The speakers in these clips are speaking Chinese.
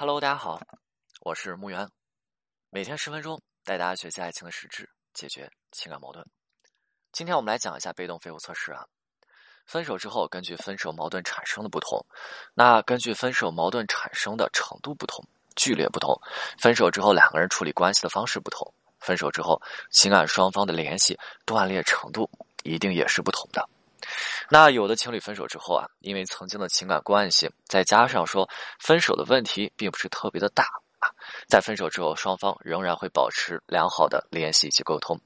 Hello，大家好，我是木源，每天十分钟带大家学习爱情的实质，解决情感矛盾。今天我们来讲一下被动废物测试啊。分手之后，根据分手矛盾产生的不同，那根据分手矛盾产生的程度不同、剧烈不同，分手之后两个人处理关系的方式不同，分手之后情感双方的联系断裂程度一定也是不同的。那有的情侣分手之后啊，因为曾经的情感关系，再加上说分手的问题并不是特别的大啊，在分手之后双方仍然会保持良好的联系以及沟通，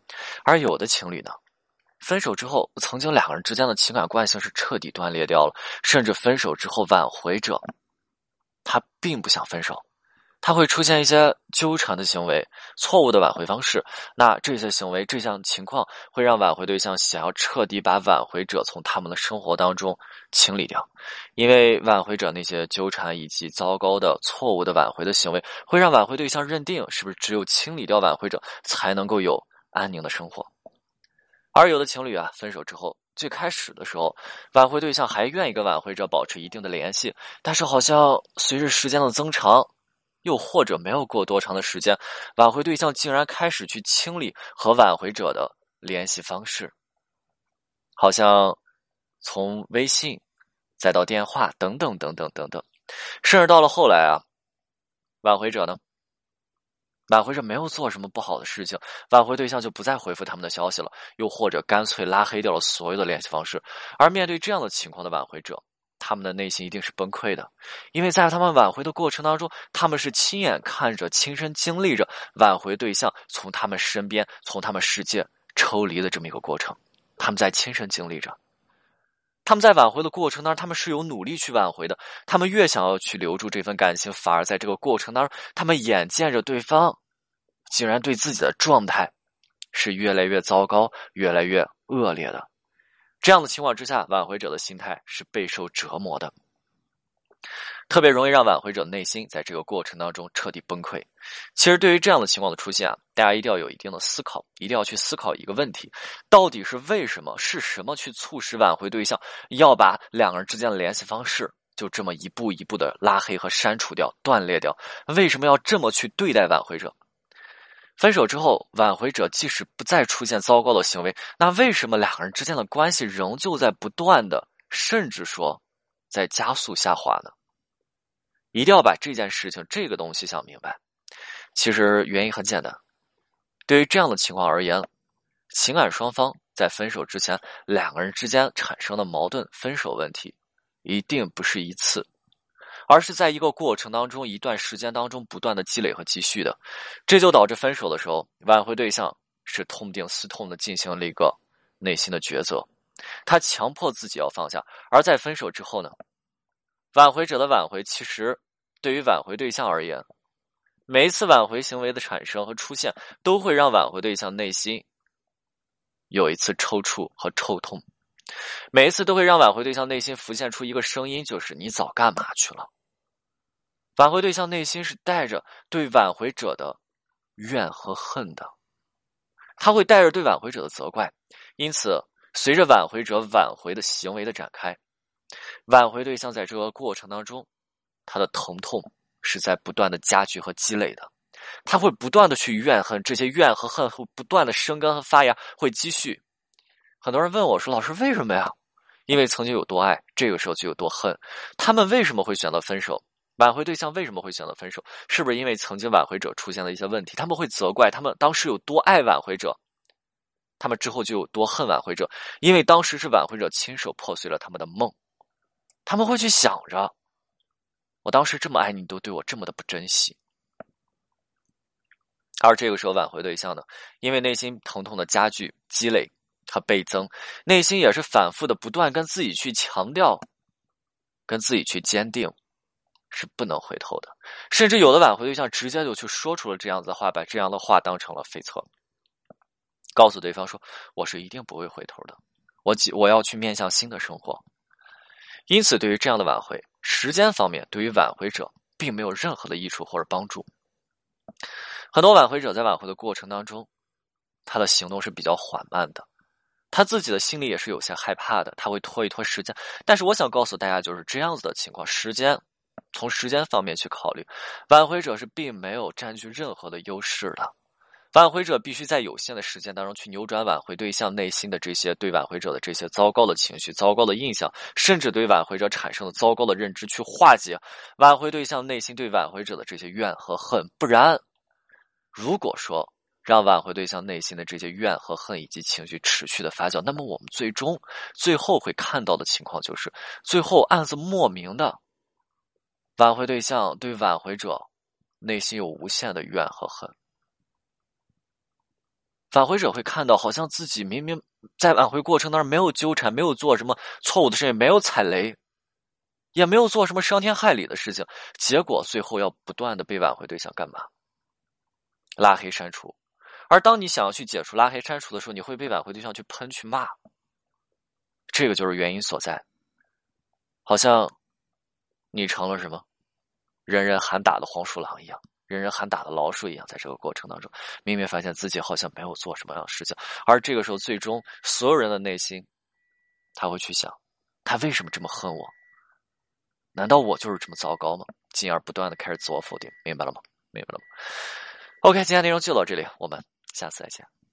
而有的情侣呢。分手之后，曾经两个人之间的情感惯性是彻底断裂掉了，甚至分手之后挽回者，他并不想分手，他会出现一些纠缠的行为、错误的挽回方式。那这些行为、这项情况会让挽回对象想要彻底把挽回者从他们的生活当中清理掉，因为挽回者那些纠缠以及糟糕的、错误的挽回的行为，会让挽回对象认定是不是只有清理掉挽回者，才能够有安宁的生活。而有的情侣啊，分手之后，最开始的时候，挽回对象还愿意跟挽回者保持一定的联系，但是好像随着时间的增长，又或者没有过多长的时间，挽回对象竟然开始去清理和挽回者的联系方式，好像从微信，再到电话等等等等等等，甚至到了后来啊，挽回者呢？挽回者没有做什么不好的事情，挽回对象就不再回复他们的消息了，又或者干脆拉黑掉了所有的联系方式。而面对这样的情况的挽回者，他们的内心一定是崩溃的，因为在他们挽回的过程当中，他们是亲眼看着、亲身经历着挽回对象从他们身边、从他们世界抽离的这么一个过程，他们在亲身经历着。他们在挽回的过程当中，他们是有努力去挽回的。他们越想要去留住这份感情，反而在这个过程当中，他们眼见着对方竟然对自己的状态是越来越糟糕、越来越恶劣的。这样的情况之下，挽回者的心态是备受折磨的。特别容易让挽回者内心在这个过程当中彻底崩溃。其实，对于这样的情况的出现啊，大家一定要有一定的思考，一定要去思考一个问题：到底是为什么？是什么去促使挽回对象要把两个人之间的联系方式就这么一步一步的拉黑和删除掉、断裂掉？为什么要这么去对待挽回者？分手之后，挽回者即使不再出现糟糕的行为，那为什么两个人之间的关系仍旧在不断的，甚至说在加速下滑呢？一定要把这件事情、这个东西想明白。其实原因很简单，对于这样的情况而言，情感双方在分手之前，两个人之间产生的矛盾、分手问题，一定不是一次，而是在一个过程当中、一段时间当中不断的积累和积蓄的。这就导致分手的时候，挽回对象是痛定思痛的进行了一个内心的抉择，他强迫自己要放下。而在分手之后呢，挽回者的挽回其实。对于挽回对象而言，每一次挽回行为的产生和出现，都会让挽回对象内心有一次抽搐和抽痛。每一次都会让挽回对象内心浮现出一个声音，就是“你早干嘛去了？”挽回对象内心是带着对挽回者的怨和恨的，他会带着对挽回者的责怪。因此，随着挽回者挽回的行为的展开，挽回对象在这个过程当中。他的疼痛是在不断的加剧和积累的，他会不断的去怨恨，这些怨和恨会不断的生根和发芽，会积蓄。很多人问我说：“老师，为什么呀？”因为曾经有多爱，这个时候就有多恨。他们为什么会选择分手？挽回对象为什么会选择分手？是不是因为曾经挽回者出现了一些问题？他们会责怪他们当时有多爱挽回者，他们之后就有多恨挽回者，因为当时是挽回者亲手破碎了他们的梦。他们会去想着。我当时这么爱你，都对我这么的不珍惜，而这个时候挽回对象呢，因为内心疼痛的加剧、积累和倍增，内心也是反复的不断跟自己去强调，跟自己去坚定，是不能回头的。甚至有的挽回对象直接就去说出了这样子的话，把这样的话当成了废策，告诉对方说：“我是一定不会回头的，我我要去面向新的生活。”因此，对于这样的挽回。时间方面，对于挽回者并没有任何的益处或者帮助。很多挽回者在挽回的过程当中，他的行动是比较缓慢的，他自己的心里也是有些害怕的，他会拖一拖时间。但是，我想告诉大家，就是这样子的情况，时间从时间方面去考虑，挽回者是并没有占据任何的优势的。挽回者必须在有限的时间当中去扭转挽回对象内心的这些对挽回者的这些糟糕的情绪、糟糕的印象，甚至对挽回者产生的糟糕的认知，去化解挽回对象内心对挽回者的这些怨和恨。不然，如果说让挽回对象内心的这些怨和恨以及情绪持续的发酵，那么我们最终最后会看到的情况就是，最后暗自莫名的挽回对象对挽回者内心有无限的怨和恨。返回者会看到，好像自己明明在挽回过程当中没有纠缠，没有做什么错误的事情，没有踩雷，也没有做什么伤天害理的事情，结果最后要不断的被挽回对象干嘛？拉黑删除。而当你想要去解除拉黑删除的时候，你会被挽回对象去喷去骂。这个就是原因所在。好像你成了什么人人喊打的黄鼠狼一样。人人喊打的老鼠一样，在这个过程当中，明明发现自己好像没有做什么样的事情，而这个时候，最终所有人的内心，他会去想，他为什么这么恨我？难道我就是这么糟糕吗？进而不断的开始自我否定，明白了吗？明白了吗？OK，今天内容就到这里，我们下次再见。